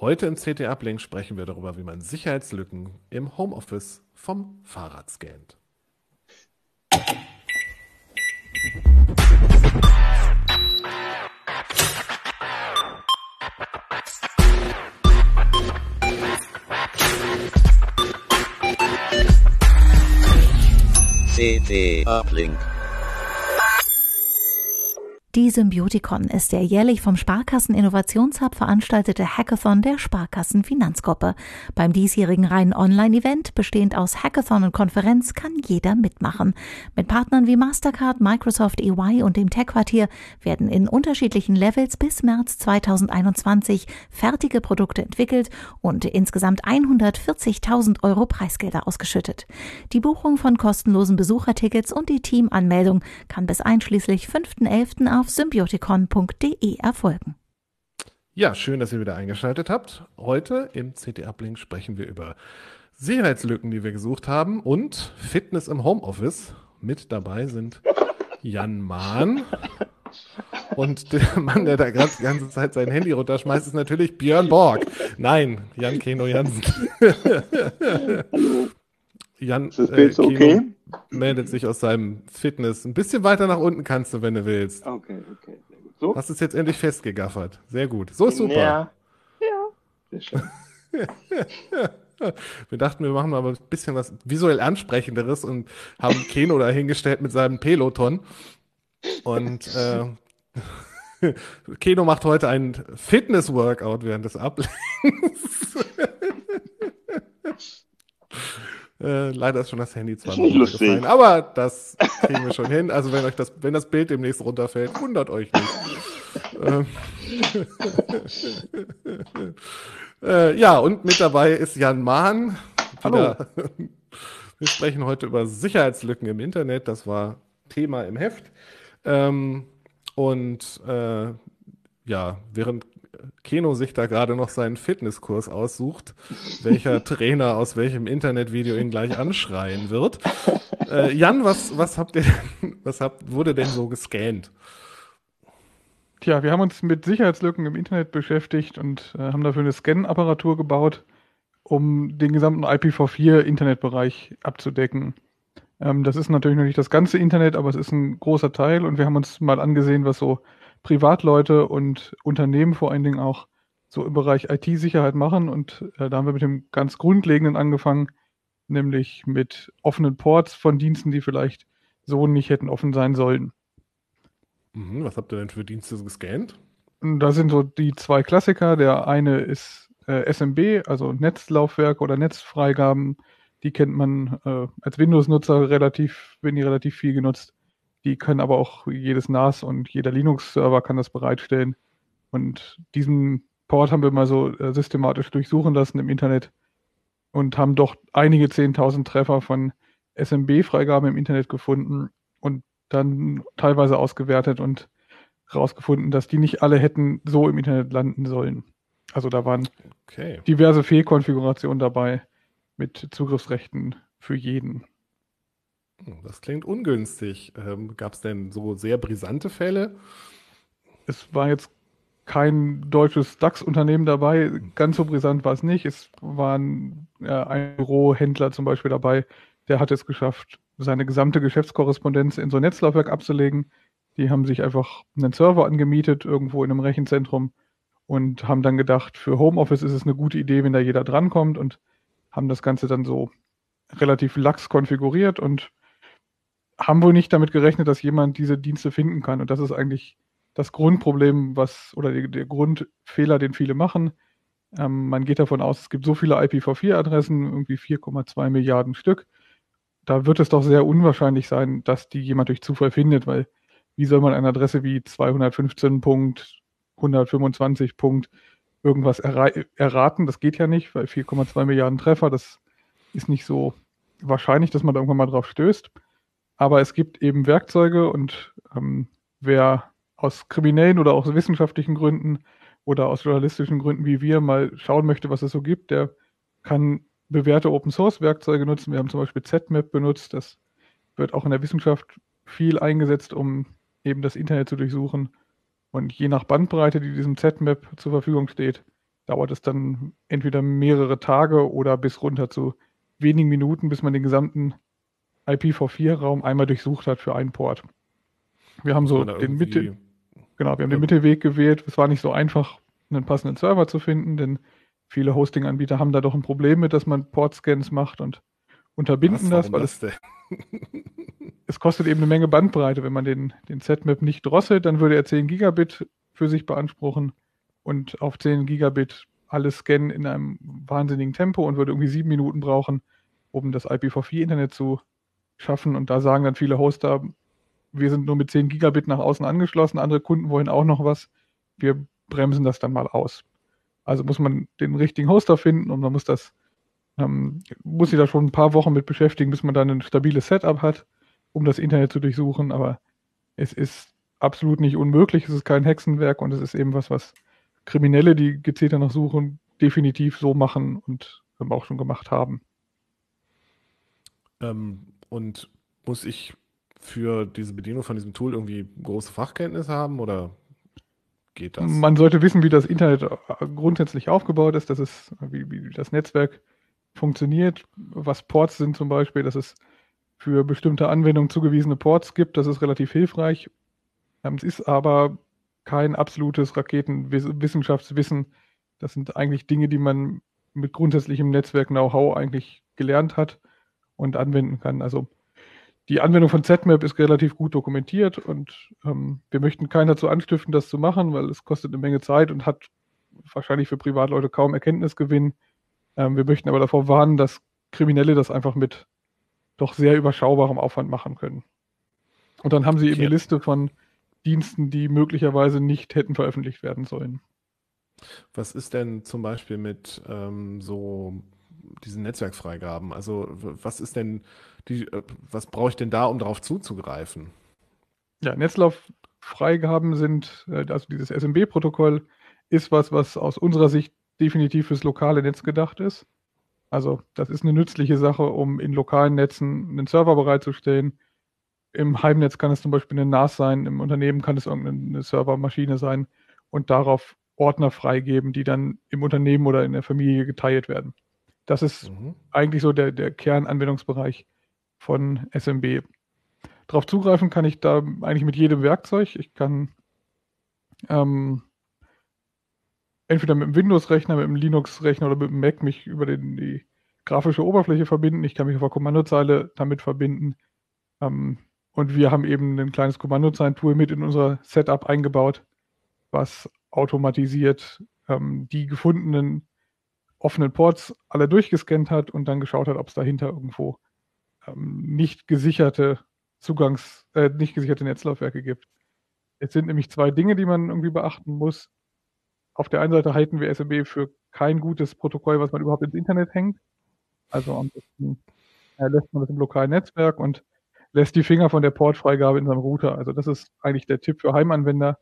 Heute im CT Uplink sprechen wir darüber, wie man Sicherheitslücken im Homeoffice vom Fahrrad scannt. CT Uplink. Die Symbioticon ist der jährlich vom Sparkassen Innovationshub veranstaltete Hackathon der Sparkassen Finanzgruppe. Beim diesjährigen reinen Online-Event, bestehend aus Hackathon und Konferenz, kann jeder mitmachen. Mit Partnern wie Mastercard, Microsoft, EY und dem Tech-Quartier werden in unterschiedlichen Levels bis März 2021 fertige Produkte entwickelt und insgesamt 140.000 Euro Preisgelder ausgeschüttet. Die Buchung von kostenlosen Besuchertickets und die Teamanmeldung kann bis einschließlich 5.11 auf symbioticon.de erfolgen. Ja, schön, dass ihr wieder eingeschaltet habt. Heute im CT Uplink sprechen wir über Sicherheitslücken, die wir gesucht haben und Fitness im Homeoffice. Mit dabei sind Jan Mahn. Und der Mann, der da gerade die ganze Zeit sein Handy runterschmeißt, ist natürlich Björn Borg. Nein, Jan Keno Jansen. Jan äh, okay? meldet sich aus seinem Fitness. Ein bisschen weiter nach unten kannst du, wenn du willst. Okay, okay. Sehr gut. So? Hast es jetzt endlich festgegaffert. Sehr gut. So ist super. Ja, ja. Sehr schön. wir dachten, wir machen mal ein bisschen was visuell ansprechenderes und haben Keno dahingestellt mit seinem Peloton. Und äh, Keno macht heute ein Fitness-Workout während des Ablenkens. Äh, leider ist schon das Handy zweimal gefallen, aber das kriegen wir schon hin. Also wenn euch das, wenn das Bild demnächst runterfällt, wundert euch nicht. ähm, äh, ja, und mit dabei ist Jan Mahn. Hallo. wir sprechen heute über Sicherheitslücken im Internet. Das war Thema im Heft. Ähm, und äh, ja, während Keno sich da gerade noch seinen Fitnesskurs aussucht, welcher Trainer aus welchem Internetvideo ihn gleich anschreien wird. Äh, Jan, was, was habt ihr denn, was habt, wurde denn so gescannt? Tja, wir haben uns mit Sicherheitslücken im Internet beschäftigt und äh, haben dafür eine Scan-Apparatur gebaut, um den gesamten IPv4-Internetbereich abzudecken. Ähm, das ist natürlich noch nicht das ganze Internet, aber es ist ein großer Teil und wir haben uns mal angesehen, was so Privatleute und Unternehmen vor allen Dingen auch so im Bereich IT-Sicherheit machen. Und äh, da haben wir mit dem ganz Grundlegenden angefangen, nämlich mit offenen Ports von Diensten, die vielleicht so nicht hätten offen sein sollen. Mhm, was habt ihr denn für Dienste gescannt? Da sind so die zwei Klassiker. Der eine ist äh, SMB, also Netzlaufwerke oder Netzfreigaben. Die kennt man äh, als Windows-Nutzer relativ, werden die relativ viel genutzt. Die können aber auch jedes NAS und jeder Linux-Server kann das bereitstellen. Und diesen Port haben wir mal so äh, systematisch durchsuchen lassen im Internet und haben doch einige 10.000 Treffer von SMB-Freigaben im Internet gefunden und dann teilweise ausgewertet und herausgefunden, dass die nicht alle hätten so im Internet landen sollen. Also da waren okay. diverse Fehlkonfigurationen dabei mit Zugriffsrechten für jeden. Das klingt ungünstig. Ähm, Gab es denn so sehr brisante Fälle? Es war jetzt kein deutsches DAX-Unternehmen dabei. Ganz so brisant war es nicht. Es waren äh, ein Bürohändler zum Beispiel dabei, der hat es geschafft, seine gesamte Geschäftskorrespondenz in so ein Netzlaufwerk abzulegen. Die haben sich einfach einen Server angemietet, irgendwo in einem Rechenzentrum und haben dann gedacht, für Homeoffice ist es eine gute Idee, wenn da jeder drankommt und haben das Ganze dann so relativ lax konfiguriert und haben wohl nicht damit gerechnet, dass jemand diese Dienste finden kann. Und das ist eigentlich das Grundproblem, was, oder der, Grundfehler, den viele machen. Ähm, man geht davon aus, es gibt so viele IPv4-Adressen, irgendwie 4,2 Milliarden Stück. Da wird es doch sehr unwahrscheinlich sein, dass die jemand durch Zufall findet, weil wie soll man eine Adresse wie 215.125. irgendwas erraten? Das geht ja nicht, weil 4,2 Milliarden Treffer, das ist nicht so wahrscheinlich, dass man da irgendwann mal drauf stößt. Aber es gibt eben Werkzeuge und ähm, wer aus kriminellen oder aus wissenschaftlichen Gründen oder aus journalistischen Gründen wie wir mal schauen möchte, was es so gibt, der kann bewährte Open Source Werkzeuge nutzen. Wir haben zum Beispiel ZMAP benutzt. Das wird auch in der Wissenschaft viel eingesetzt, um eben das Internet zu durchsuchen. Und je nach Bandbreite, die diesem ZMAP zur Verfügung steht, dauert es dann entweder mehrere Tage oder bis runter zu wenigen Minuten, bis man den gesamten IPv4-Raum einmal durchsucht hat für einen Port. Wir haben so den Mitte, genau, wir haben den Mittelweg gewählt. Es war nicht so einfach, einen passenden Server zu finden, denn viele Hosting-Anbieter haben da doch ein Problem mit, dass man Port-Scans macht und unterbinden Was, das, weil das es, es kostet eben eine Menge Bandbreite. Wenn man den, den Z-Map nicht drosselt, dann würde er 10 Gigabit für sich beanspruchen und auf 10 Gigabit alles scannen in einem wahnsinnigen Tempo und würde irgendwie sieben Minuten brauchen, um das IPv4-Internet zu schaffen. Und da sagen dann viele Hoster, wir sind nur mit 10 Gigabit nach außen angeschlossen, andere Kunden wollen auch noch was. Wir bremsen das dann mal aus. Also muss man den richtigen Hoster finden und man muss das, ähm, muss sich da schon ein paar Wochen mit beschäftigen, bis man dann ein stabiles Setup hat, um das Internet zu durchsuchen. Aber es ist absolut nicht unmöglich, es ist kein Hexenwerk und es ist eben was, was Kriminelle, die gezielt danach suchen, definitiv so machen und ähm, auch schon gemacht haben. Ähm, und muss ich für diese Bedienung von diesem Tool irgendwie große Fachkenntnisse haben oder geht das? Man sollte wissen, wie das Internet äh, grundsätzlich aufgebaut ist, dass es, wie, wie das Netzwerk funktioniert, was Ports sind zum Beispiel, dass es für bestimmte Anwendungen zugewiesene Ports gibt. Das ist relativ hilfreich. Ähm, es ist aber kein absolutes Raketenwissenschaftswissen. Das sind eigentlich Dinge, die man mit grundsätzlichem Netzwerk-Know-how eigentlich gelernt hat und anwenden kann. Also die Anwendung von ZMAP ist relativ gut dokumentiert und ähm, wir möchten keinen dazu anstiften, das zu machen, weil es kostet eine Menge Zeit und hat wahrscheinlich für Privatleute kaum Erkenntnisgewinn. Ähm, wir möchten aber davor warnen, dass Kriminelle das einfach mit doch sehr überschaubarem Aufwand machen können. Und dann haben sie eben eine Liste von Diensten, die möglicherweise nicht hätten veröffentlicht werden sollen. Was ist denn zum Beispiel mit ähm, so diesen Netzwerkfreigaben? Also was ist denn die, äh, was brauche ich denn da, um darauf zuzugreifen? Ja, Netzlauffreigaben sind, äh, also dieses SMB-Protokoll ist was, was aus unserer Sicht definitiv fürs lokale Netz gedacht ist. Also das ist eine nützliche Sache, um in lokalen Netzen einen Server bereitzustellen. Im Heimnetz kann es zum Beispiel eine NAS sein, im Unternehmen kann es irgendeine Servermaschine sein und darauf Ordner freigeben, die dann im Unternehmen oder in der Familie geteilt werden. Das ist mhm. eigentlich so der, der Kernanwendungsbereich von SMB. Darauf zugreifen kann ich da eigentlich mit jedem Werkzeug. Ich kann ähm, entweder mit dem Windows-Rechner, mit dem Linux-Rechner oder mit dem Mac mich über den, die grafische Oberfläche verbinden. Ich kann mich auf der Kommandozeile damit verbinden. Ähm, und wir haben eben ein kleines Kommandozeilen-Tool mit in unser Setup eingebaut, was automatisiert ähm, die gefundenen offenen Ports alle durchgescannt hat und dann geschaut hat, ob es dahinter irgendwo ähm, nicht gesicherte Zugangs, äh, nicht gesicherte Netzlaufwerke gibt. Es sind nämlich zwei Dinge, die man irgendwie beachten muss. Auf der einen Seite halten wir SMB für kein gutes Protokoll, was man überhaupt ins Internet hängt. Also am besten äh, lässt man das im lokalen Netzwerk und lässt die Finger von der Portfreigabe in seinem Router. Also das ist eigentlich der Tipp für Heimanwender.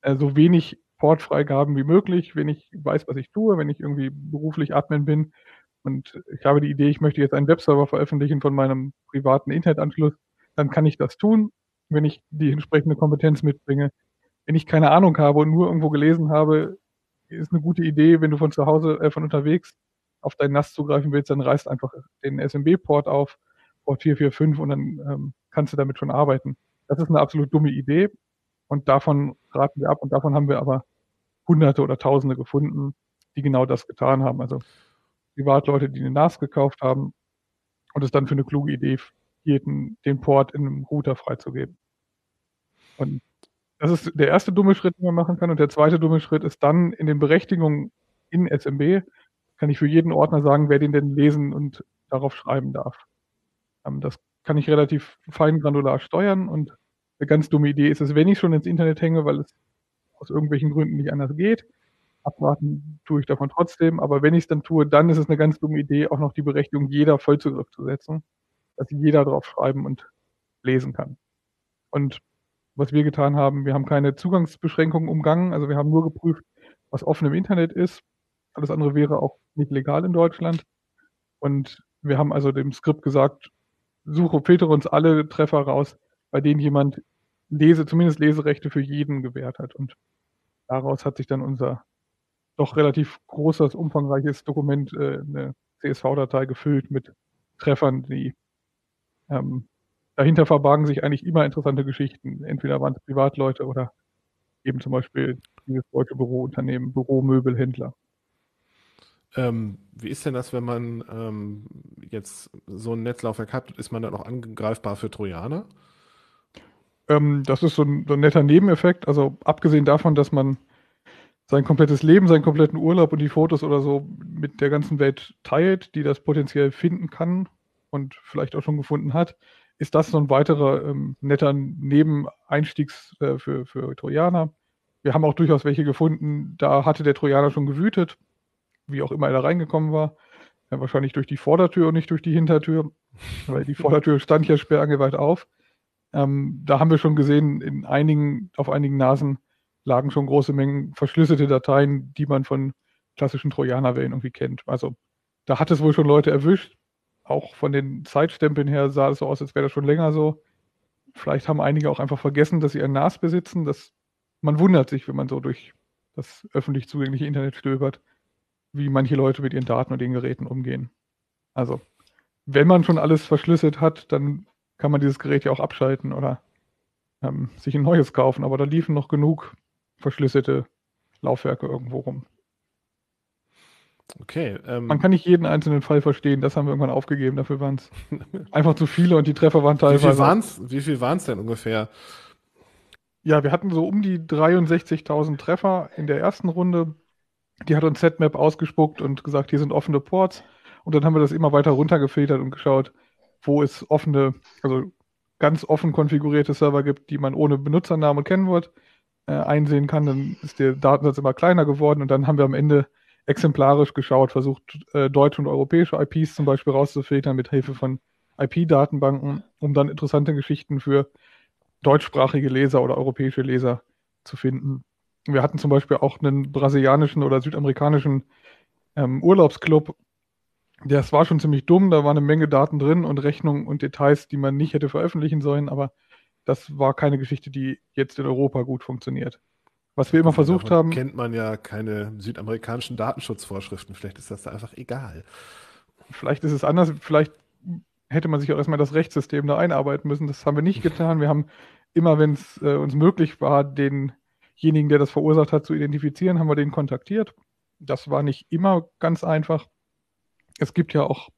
Äh, so wenig Portfreigaben wie möglich, wenn ich weiß, was ich tue, wenn ich irgendwie beruflich Admin bin und ich habe die Idee, ich möchte jetzt einen Webserver veröffentlichen von meinem privaten Internetanschluss, dann kann ich das tun, wenn ich die entsprechende Kompetenz mitbringe. Wenn ich keine Ahnung habe und nur irgendwo gelesen habe, ist eine gute Idee, wenn du von zu Hause, äh, von unterwegs auf dein NAS zugreifen willst, dann reißt einfach den SMB-Port auf, Port 445 und dann ähm, kannst du damit schon arbeiten. Das ist eine absolut dumme Idee und davon raten wir ab und davon haben wir aber Hunderte oder Tausende gefunden, die genau das getan haben. Also Privatleute, die eine NAS gekauft haben und es dann für eine kluge Idee hielten, den Port in einem Router freizugeben. Und das ist der erste dumme Schritt, den man machen kann. Und der zweite dumme Schritt ist dann in den Berechtigungen in SMB, kann ich für jeden Ordner sagen, wer den denn lesen und darauf schreiben darf. Ähm, das kann ich relativ fein granular steuern und eine ganz dumme Idee ist es, wenn ich schon ins Internet hänge, weil es aus irgendwelchen Gründen nicht anders geht. Abwarten tue ich davon trotzdem, aber wenn ich es dann tue, dann ist es eine ganz dumme Idee, auch noch die Berechtigung jeder Vollzugriff zu setzen, dass jeder drauf schreiben und lesen kann. Und was wir getan haben, wir haben keine Zugangsbeschränkungen umgangen, also wir haben nur geprüft, was offen im Internet ist. Alles andere wäre auch nicht legal in Deutschland. Und wir haben also dem Skript gesagt, suche, filtere uns alle Treffer raus, bei denen jemand Lese, zumindest Leserechte für jeden gewährt hat. Und daraus hat sich dann unser doch relativ großes, umfangreiches Dokument, äh, eine CSV-Datei gefüllt mit Treffern, die ähm, dahinter verbargen sich eigentlich immer interessante Geschichten. Entweder waren es Privatleute oder eben zum Beispiel dieses deutsche Bürounternehmen, Büromöbelhändler. Ähm, wie ist denn das, wenn man ähm, jetzt so ein Netzlaufwerk hat? Ist man dann auch angreifbar für Trojaner? Ähm, das ist so ein, so ein, netter Nebeneffekt. Also abgesehen davon, dass man sein komplettes Leben, seinen kompletten Urlaub und die Fotos oder so mit der ganzen Welt teilt, die das potenziell finden kann und vielleicht auch schon gefunden hat, ist das so ein weiterer ähm, netter Nebeneinstiegs äh, für, für Trojaner. Wir haben auch durchaus welche gefunden, da hatte der Trojaner schon gewütet, wie auch immer er da reingekommen war. Ja, wahrscheinlich durch die Vordertür und nicht durch die Hintertür, weil die Vordertür stand ja sperrangeweiht auf. Ähm, da haben wir schon gesehen, in einigen, auf einigen Nasen lagen schon große Mengen verschlüsselte Dateien, die man von klassischen Trojanerwellen irgendwie kennt. Also da hat es wohl schon Leute erwischt. Auch von den Zeitstempeln her sah es so aus, als wäre das schon länger so. Vielleicht haben einige auch einfach vergessen, dass sie ein NAS besitzen. Das, man wundert sich, wenn man so durch das öffentlich zugängliche Internet stöbert, wie manche Leute mit ihren Daten und den Geräten umgehen. Also, wenn man schon alles verschlüsselt hat, dann kann man dieses Gerät ja auch abschalten oder ähm, sich ein neues kaufen. Aber da liefen noch genug verschlüsselte Laufwerke irgendwo rum. Okay. Ähm, Man kann nicht jeden einzelnen Fall verstehen, das haben wir irgendwann aufgegeben, dafür waren es einfach zu viele und die Treffer waren teilweise. Wie viel waren es denn ungefähr? Ja, wir hatten so um die 63.000 Treffer in der ersten Runde. Die hat uns ZMap ausgespuckt und gesagt, hier sind offene Ports. Und dann haben wir das immer weiter runtergefiltert und geschaut, wo es offene, also ganz offen konfigurierte Server gibt, die man ohne Benutzernamen kennen wird äh, einsehen kann, dann ist der Datensatz immer kleiner geworden und dann haben wir am Ende exemplarisch geschaut, versucht, äh, deutsche und europäische IPs zum Beispiel rauszufiltern mit Hilfe von IP-Datenbanken, um dann interessante Geschichten für deutschsprachige Leser oder europäische Leser zu finden. Wir hatten zum Beispiel auch einen brasilianischen oder südamerikanischen ähm, Urlaubsclub. Das war schon ziemlich dumm, da war eine Menge Daten drin und Rechnungen und Details, die man nicht hätte veröffentlichen sollen, aber das war keine Geschichte, die jetzt in Europa gut funktioniert. Was wir immer versucht haben. Kennt man ja keine südamerikanischen Datenschutzvorschriften. Vielleicht ist das da einfach egal. Vielleicht ist es anders. Vielleicht hätte man sich auch erstmal das Rechtssystem da einarbeiten müssen. Das haben wir nicht getan. Wir haben immer, wenn es äh, uns möglich war, denjenigen, der das verursacht hat, zu identifizieren, haben wir den kontaktiert. Das war nicht immer ganz einfach. Es gibt ja auch,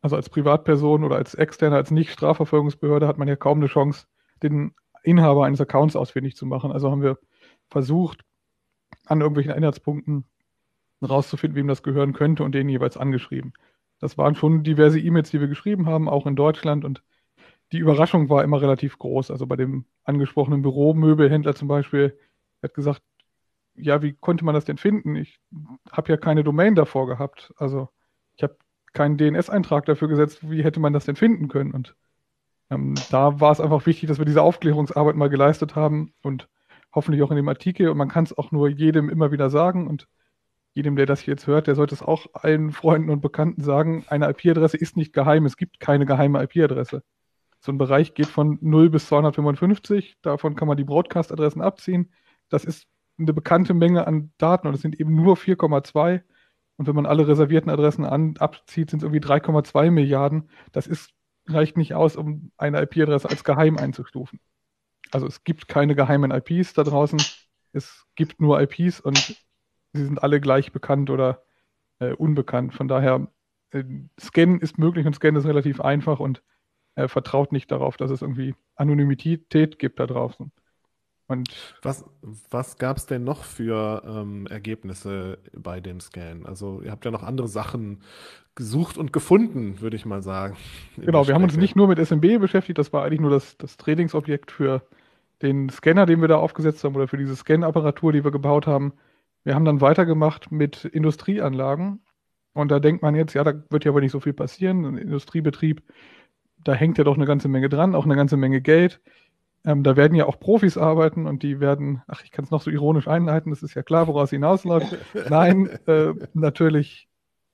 also als Privatperson oder als Externe, als Nicht-Strafverfolgungsbehörde hat man ja kaum eine Chance, den Inhaber eines Accounts ausfindig zu machen. Also haben wir versucht, an irgendwelchen Einheitspunkten rauszufinden, wem das gehören könnte und den jeweils angeschrieben. Das waren schon diverse E-Mails, die wir geschrieben haben, auch in Deutschland und die Überraschung war immer relativ groß. Also bei dem angesprochenen Büromöbelhändler zum Beispiel, hat gesagt, ja, wie konnte man das denn finden? Ich habe ja keine Domain davor gehabt. Also ich habe keinen DNS-Eintrag dafür gesetzt. Wie hätte man das denn finden können? Und ähm, da war es einfach wichtig, dass wir diese Aufklärungsarbeit mal geleistet haben und hoffentlich auch in dem Artikel. Und man kann es auch nur jedem immer wieder sagen und jedem, der das jetzt hört, der sollte es auch allen Freunden und Bekannten sagen, eine IP-Adresse ist nicht geheim, es gibt keine geheime IP-Adresse. So ein Bereich geht von 0 bis 255, davon kann man die Broadcast-Adressen abziehen. Das ist eine bekannte Menge an Daten und es sind eben nur 4,2. Und wenn man alle reservierten Adressen an, abzieht, sind es irgendwie 3,2 Milliarden. Das ist reicht nicht aus, um eine IP-Adresse als geheim einzustufen. Also es gibt keine geheimen IPs da draußen. Es gibt nur IPs und sie sind alle gleich bekannt oder äh, unbekannt. Von daher, äh, Scannen ist möglich und Scannen ist relativ einfach und äh, vertraut nicht darauf, dass es irgendwie Anonymität gibt da draußen. Und was was gab es denn noch für ähm, Ergebnisse bei dem Scan? Also ihr habt ja noch andere Sachen gesucht und gefunden, würde ich mal sagen. Genau, wir haben uns nicht nur mit SMB beschäftigt, das war eigentlich nur das, das Trainingsobjekt für den Scanner, den wir da aufgesetzt haben oder für diese Scan-Apparatur, die wir gebaut haben. Wir haben dann weitergemacht mit Industrieanlagen und da denkt man jetzt, ja, da wird ja aber nicht so viel passieren. Ein Industriebetrieb, da hängt ja doch eine ganze Menge dran, auch eine ganze Menge Geld. Ähm, da werden ja auch Profis arbeiten und die werden, ach, ich kann es noch so ironisch einleiten, das ist ja klar, woraus hinausläuft. Nein, äh, natürlich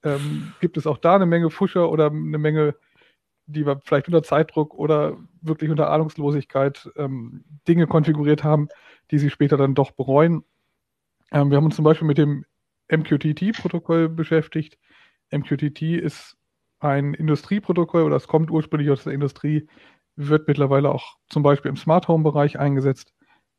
ähm, gibt es auch da eine Menge Fuscher oder eine Menge, die wir vielleicht unter Zeitdruck oder wirklich unter Ahnungslosigkeit ähm, Dinge konfiguriert haben, die sie später dann doch bereuen. Ähm, wir haben uns zum Beispiel mit dem MQTT-Protokoll beschäftigt. MQTT ist ein Industrieprotokoll oder es kommt ursprünglich aus der Industrie, wird mittlerweile auch zum Beispiel im Smart Home-Bereich eingesetzt,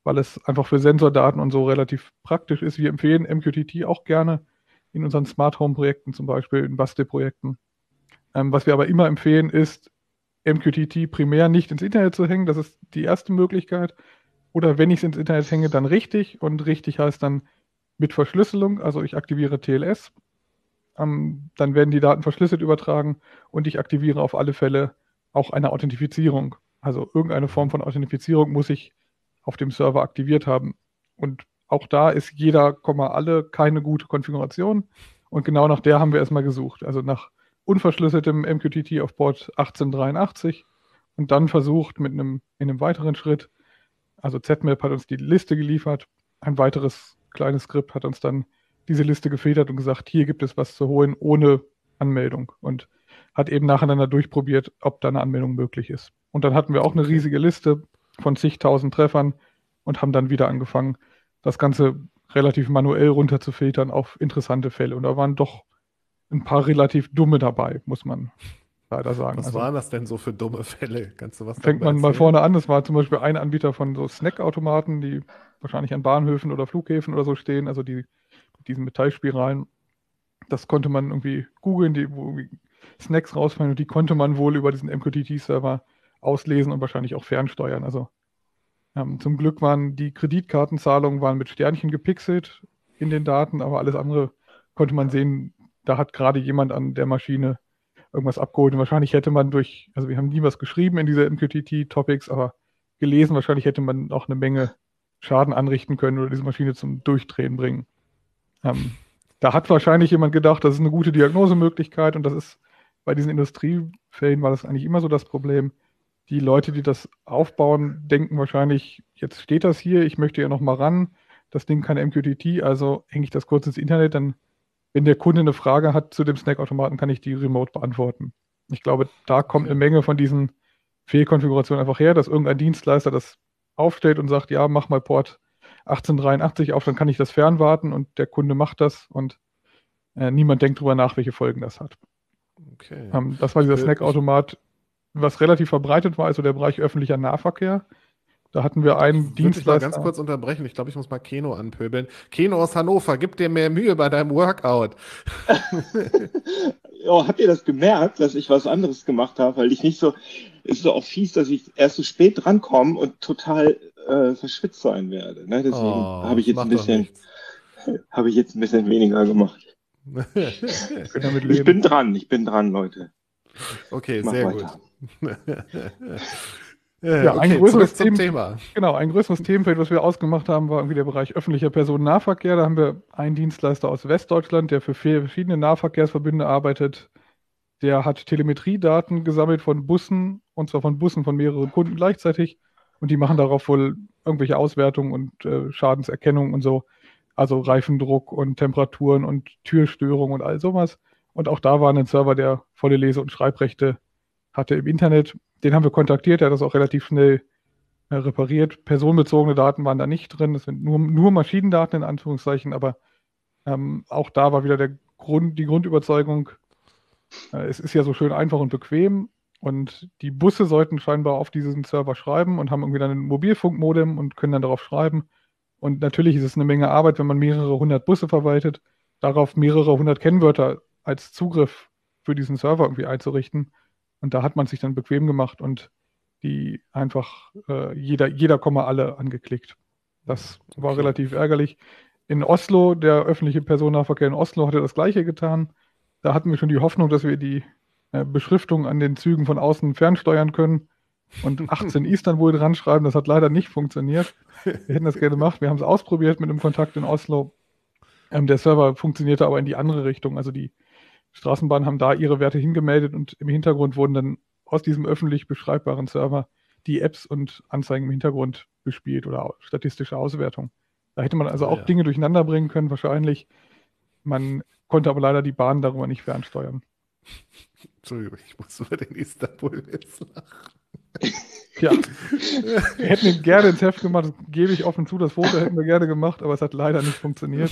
weil es einfach für Sensordaten und so relativ praktisch ist. Wir empfehlen MQTT auch gerne in unseren Smart Home-Projekten, zum Beispiel in Bastelprojekten. Ähm, was wir aber immer empfehlen, ist, MQTT primär nicht ins Internet zu hängen. Das ist die erste Möglichkeit. Oder wenn ich es ins Internet hänge, dann richtig. Und richtig heißt dann mit Verschlüsselung. Also ich aktiviere TLS. Ähm, dann werden die Daten verschlüsselt übertragen und ich aktiviere auf alle Fälle auch eine Authentifizierung. Also irgendeine Form von Authentifizierung muss ich auf dem Server aktiviert haben. Und auch da ist jeder, alle keine gute Konfiguration. Und genau nach der haben wir erstmal gesucht. Also nach unverschlüsseltem MQTT auf Port 1883 und dann versucht mit einem, in einem weiteren Schritt, also ZMAP hat uns die Liste geliefert, ein weiteres kleines Skript hat uns dann diese Liste gefedert und gesagt, hier gibt es was zu holen ohne Anmeldung und hat eben nacheinander durchprobiert, ob da eine Anmeldung möglich ist. Und dann hatten wir auch eine riesige Liste von zigtausend Treffern und haben dann wieder angefangen, das Ganze relativ manuell runterzufiltern auf interessante Fälle. Und da waren doch ein paar relativ dumme dabei, muss man leider sagen. Was also, waren das denn so für dumme Fälle? Kannst du was Fängt man mal vorne an. Das war zum Beispiel ein Anbieter von so Snackautomaten, die wahrscheinlich an Bahnhöfen oder Flughäfen oder so stehen, also die mit diesen Metallspiralen. Das konnte man irgendwie googeln, die, wo Snacks rausfallen und die konnte man wohl über diesen MQTT-Server auslesen und wahrscheinlich auch fernsteuern. Also ähm, zum Glück waren die Kreditkartenzahlungen waren mit Sternchen gepixelt in den Daten, aber alles andere konnte man sehen, da hat gerade jemand an der Maschine irgendwas abgeholt. Und wahrscheinlich hätte man durch, also wir haben nie was geschrieben in diese MQTT-Topics, aber gelesen, wahrscheinlich hätte man auch eine Menge Schaden anrichten können oder diese Maschine zum Durchdrehen bringen. Ähm, da hat wahrscheinlich jemand gedacht, das ist eine gute Diagnosemöglichkeit und das ist bei diesen Industriefällen war das eigentlich immer so das Problem. Die Leute, die das aufbauen, denken wahrscheinlich, jetzt steht das hier, ich möchte ja noch mal ran, das Ding kann MQTT, also hänge ich das kurz ins Internet, dann wenn der Kunde eine Frage hat zu dem Snackautomaten, kann ich die remote beantworten. Ich glaube, da kommt eine Menge von diesen Fehlkonfigurationen einfach her, dass irgendein Dienstleister das aufstellt und sagt, ja, mach mal Port 1883 auf, dann kann ich das fernwarten und der Kunde macht das und äh, niemand denkt darüber nach, welche Folgen das hat. Okay. Ähm, das war dieser Snackautomat, was relativ verbreitet war, also der Bereich öffentlicher Nahverkehr. Da hatten wir einen ich Dienstleister. Ich mal ganz kurz unterbrechen. Ich glaube, ich muss mal Keno anpöbeln. Keno aus Hannover, gib dir mehr Mühe bei deinem Workout. oh, habt ihr das gemerkt, dass ich was anderes gemacht habe? Weil ich nicht so, ist so auch fies, dass ich erst so spät drankomme und total äh, verschwitzt sein werde. Ne? Deswegen oh, habe ich jetzt ein bisschen, habe ich jetzt ein bisschen weniger gemacht. Ich bin dran, ich bin dran, Leute. Okay, sehr weiter. gut. Ja, okay, ein größeres Thema, Thema. Genau, ein größeres Themenfeld, was wir ausgemacht haben, war irgendwie der Bereich öffentlicher Personennahverkehr. Da haben wir einen Dienstleister aus Westdeutschland, der für verschiedene Nahverkehrsverbünde arbeitet. Der hat Telemetriedaten gesammelt von Bussen, und zwar von Bussen von mehreren Kunden gleichzeitig. Und die machen darauf wohl irgendwelche Auswertungen und äh, Schadenserkennung und so. Also Reifendruck und Temperaturen und Türstörungen und all sowas. Und auch da war ein Server, der volle Lese- und Schreibrechte hatte im Internet. Den haben wir kontaktiert, der hat das auch relativ schnell äh, repariert. Personenbezogene Daten waren da nicht drin, das sind nur, nur Maschinendaten in Anführungszeichen, aber ähm, auch da war wieder der Grund, die Grundüberzeugung, äh, es ist ja so schön einfach und bequem und die Busse sollten scheinbar auf diesen Server schreiben und haben irgendwie dann ein Mobilfunkmodem und können dann darauf schreiben. Und natürlich ist es eine Menge Arbeit, wenn man mehrere hundert Busse verwaltet, darauf mehrere hundert Kennwörter als Zugriff für diesen Server irgendwie einzurichten. Und da hat man sich dann bequem gemacht und die einfach äh, jeder, jeder Komma alle angeklickt. Das war okay. relativ ärgerlich. In Oslo, der öffentliche Personennahverkehr in Oslo hatte das gleiche getan. Da hatten wir schon die Hoffnung, dass wir die äh, Beschriftung an den Zügen von außen fernsteuern können und 18 Istanbul dran schreiben. Das hat leider nicht funktioniert. Wir hätten das gerne gemacht. Wir haben es ausprobiert mit einem Kontakt in Oslo. Ähm, der Server funktionierte aber in die andere Richtung. Also die Straßenbahnen haben da ihre Werte hingemeldet und im Hintergrund wurden dann aus diesem öffentlich beschreibbaren Server die Apps und Anzeigen im Hintergrund bespielt oder statistische Auswertung. Da hätte man also auch ja. Dinge durcheinander bringen können, wahrscheinlich. Man konnte aber leider die Bahn darüber nicht fernsteuern. Entschuldigung, ich muss über den Istanbul jetzt lachen. Ja, wir hätten ihn gerne ins Heft gemacht, das gebe ich offen zu, das Foto hätten wir gerne gemacht, aber es hat leider nicht funktioniert.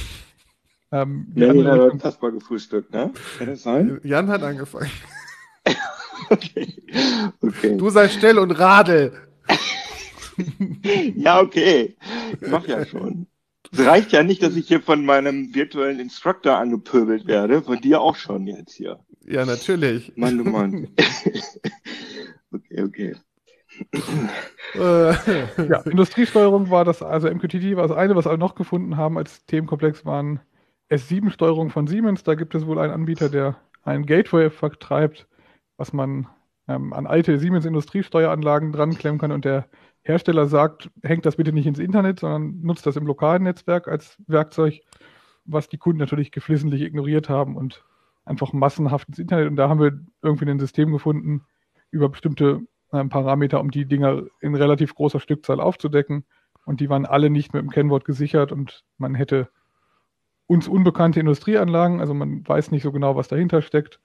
Ähm, Lenny hat heute Kasper gefrühstückt, ne? Kann das sein? Jan hat angefangen. okay. okay. Du sei still und radel. ja, okay. Ich mach ja schon. Es reicht ja nicht, dass ich hier von meinem virtuellen Instructor angepöbelt werde, von dir auch schon jetzt hier. Ja, natürlich. Mann, du Mann. okay, okay. Ja, Industriesteuerung war das, also MQTT war das eine, was wir noch gefunden haben als Themenkomplex waren S7-Steuerung von Siemens. Da gibt es wohl einen Anbieter, der ein Gateway vertreibt, was man ähm, an alte Siemens Industriesteueranlagen dran klemmen kann und der Hersteller sagt, hängt das bitte nicht ins Internet, sondern nutzt das im lokalen Netzwerk als Werkzeug, was die Kunden natürlich geflissentlich ignoriert haben und einfach massenhaft ins Internet. Und da haben wir irgendwie ein System gefunden über bestimmte äh, Parameter, um die Dinger in relativ großer Stückzahl aufzudecken. Und die waren alle nicht mit dem Kennwort gesichert und man hätte uns unbekannte Industrieanlagen, also man weiß nicht so genau, was dahinter steckt.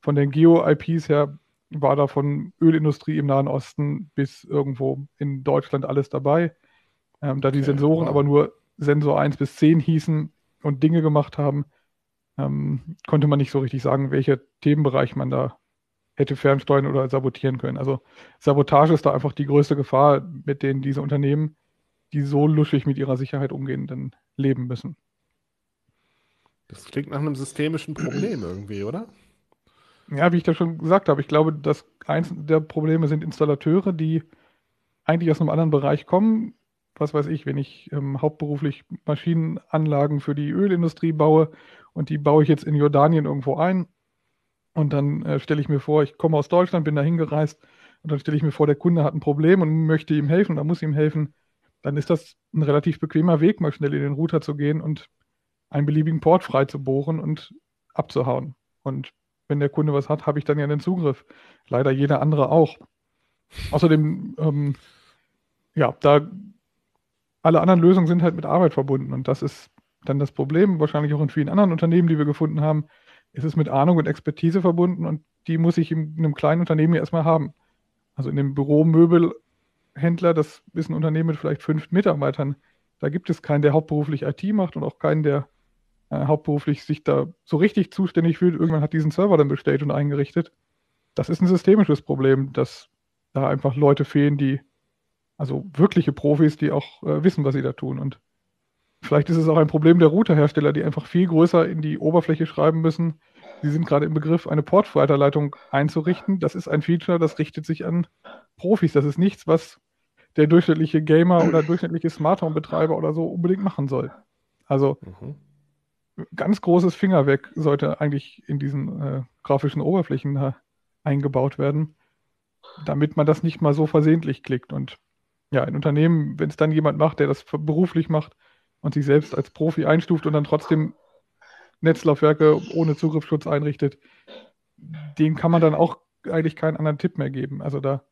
Von den Geo-IPs her war da von Ölindustrie im Nahen Osten bis irgendwo in Deutschland alles dabei. Ähm, da die okay, Sensoren wow. aber nur Sensor 1 bis 10 hießen und Dinge gemacht haben, ähm, konnte man nicht so richtig sagen, welcher Themenbereich man da hätte fernsteuern oder sabotieren können. Also Sabotage ist da einfach die größte Gefahr, mit denen diese Unternehmen, die so luschig mit ihrer Sicherheit umgehen, dann leben müssen. Das klingt nach einem systemischen Problem irgendwie, oder? Ja, wie ich da schon gesagt habe, ich glaube, dass eins der Probleme sind Installateure, die eigentlich aus einem anderen Bereich kommen. Was weiß ich, wenn ich ähm, hauptberuflich Maschinenanlagen für die Ölindustrie baue und die baue ich jetzt in Jordanien irgendwo ein und dann äh, stelle ich mir vor, ich komme aus Deutschland, bin da hingereist und dann stelle ich mir vor, der Kunde hat ein Problem und möchte ihm helfen oder muss ihm helfen, dann ist das ein relativ bequemer Weg, mal schnell in den Router zu gehen und einen beliebigen Port frei zu bohren und abzuhauen. Und wenn der Kunde was hat, habe ich dann ja den Zugriff. Leider jeder andere auch. Außerdem, ähm, ja, da alle anderen Lösungen sind halt mit Arbeit verbunden und das ist dann das Problem, wahrscheinlich auch in vielen anderen Unternehmen, die wir gefunden haben, ist es mit Ahnung und Expertise verbunden und die muss ich in einem kleinen Unternehmen ja erstmal haben. Also in dem Büromöbelhändler, das ist ein Unternehmen mit vielleicht fünf Mitarbeitern, da gibt es keinen, der hauptberuflich IT macht und auch keinen, der äh, hauptberuflich sich da so richtig zuständig fühlt. Irgendwann hat diesen Server dann bestellt und eingerichtet. Das ist ein systemisches Problem, dass da einfach Leute fehlen, die, also wirkliche Profis, die auch äh, wissen, was sie da tun. Und vielleicht ist es auch ein Problem der Routerhersteller, die einfach viel größer in die Oberfläche schreiben müssen. Sie sind gerade im Begriff, eine Portweiterleitung einzurichten. Das ist ein Feature, das richtet sich an Profis. Das ist nichts, was der durchschnittliche Gamer oder durchschnittliche Smart Home Betreiber oder so unbedingt machen soll. Also mhm ganz großes Finger weg sollte eigentlich in diesen äh, grafischen Oberflächen äh, eingebaut werden, damit man das nicht mal so versehentlich klickt. Und ja, ein Unternehmen, wenn es dann jemand macht, der das beruflich macht und sich selbst als Profi einstuft und dann trotzdem Netzlaufwerke ohne Zugriffsschutz einrichtet, dem kann man dann auch eigentlich keinen anderen Tipp mehr geben. Also da,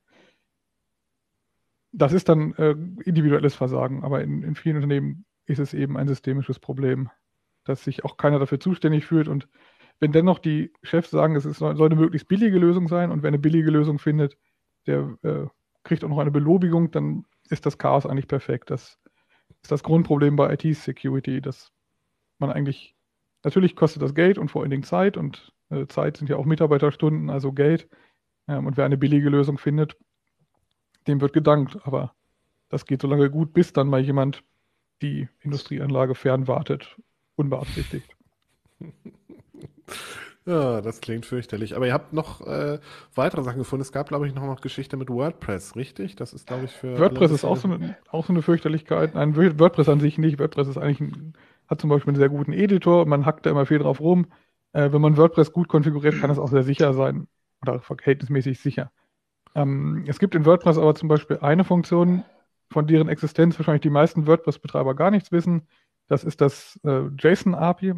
das ist dann äh, individuelles Versagen, aber in, in vielen Unternehmen ist es eben ein systemisches Problem dass sich auch keiner dafür zuständig fühlt. Und wenn dennoch die Chefs sagen, es soll eine möglichst billige Lösung sein und wer eine billige Lösung findet, der äh, kriegt auch noch eine Belobigung, dann ist das Chaos eigentlich perfekt. Das ist das Grundproblem bei IT-Security, dass man eigentlich, natürlich kostet das Geld und vor allen Dingen Zeit und äh, Zeit sind ja auch Mitarbeiterstunden, also Geld. Ähm, und wer eine billige Lösung findet, dem wird gedankt. Aber das geht so lange gut, bis dann mal jemand die Industrieanlage fernwartet unbeabsichtigt. Ja, das klingt fürchterlich. Aber ihr habt noch äh, weitere Sachen gefunden. Es gab, glaube ich, noch eine Geschichte mit WordPress, richtig? Das ist, glaube ich, für. WordPress ist auch so, eine, auch so eine Fürchterlichkeit. Nein, WordPress an sich nicht. WordPress ist eigentlich ein, hat zum Beispiel einen sehr guten Editor. Man hackt da immer viel drauf rum. Äh, wenn man WordPress gut konfiguriert, kann es auch sehr sicher sein. Oder verhältnismäßig sicher. Ähm, es gibt in WordPress aber zum Beispiel eine Funktion, von deren Existenz wahrscheinlich die meisten WordPress-Betreiber gar nichts wissen. Das ist das äh, JSON-API,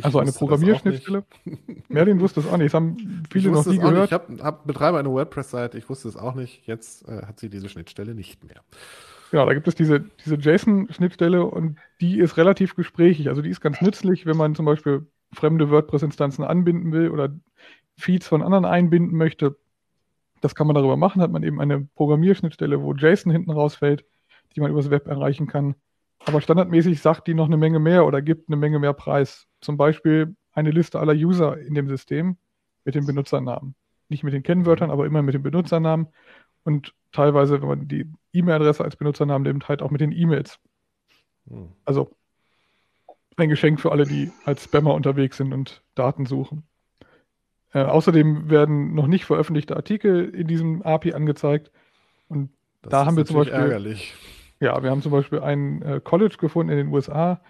also eine Programmierschnittstelle. Merlin wusste es auch nicht. Das haben viele noch nie gehört. Nicht. Ich hab, hab, betreibe eine WordPress-Seite, ich wusste es auch nicht. Jetzt äh, hat sie diese Schnittstelle nicht mehr. Genau, da gibt es diese, diese JSON-Schnittstelle und die ist relativ gesprächig. Also die ist ganz nützlich, wenn man zum Beispiel fremde WordPress-Instanzen anbinden will oder Feeds von anderen einbinden möchte. Das kann man darüber machen, hat man eben eine Programmierschnittstelle, wo JSON hinten rausfällt, die man übers Web erreichen kann. Aber standardmäßig sagt die noch eine Menge mehr oder gibt eine Menge mehr Preis. Zum Beispiel eine Liste aller User in dem System mit den Benutzernamen. Nicht mit den Kennwörtern, aber immer mit den Benutzernamen und teilweise, wenn man die E-Mail-Adresse als Benutzernamen nimmt, halt auch mit den E-Mails. Hm. Also ein Geschenk für alle, die als Spammer unterwegs sind und Daten suchen. Äh, außerdem werden noch nicht veröffentlichte Artikel in diesem API angezeigt. Und das da haben wir zum Beispiel. Ärgerlich. Ja, wir haben zum Beispiel ein äh, College gefunden in den USA.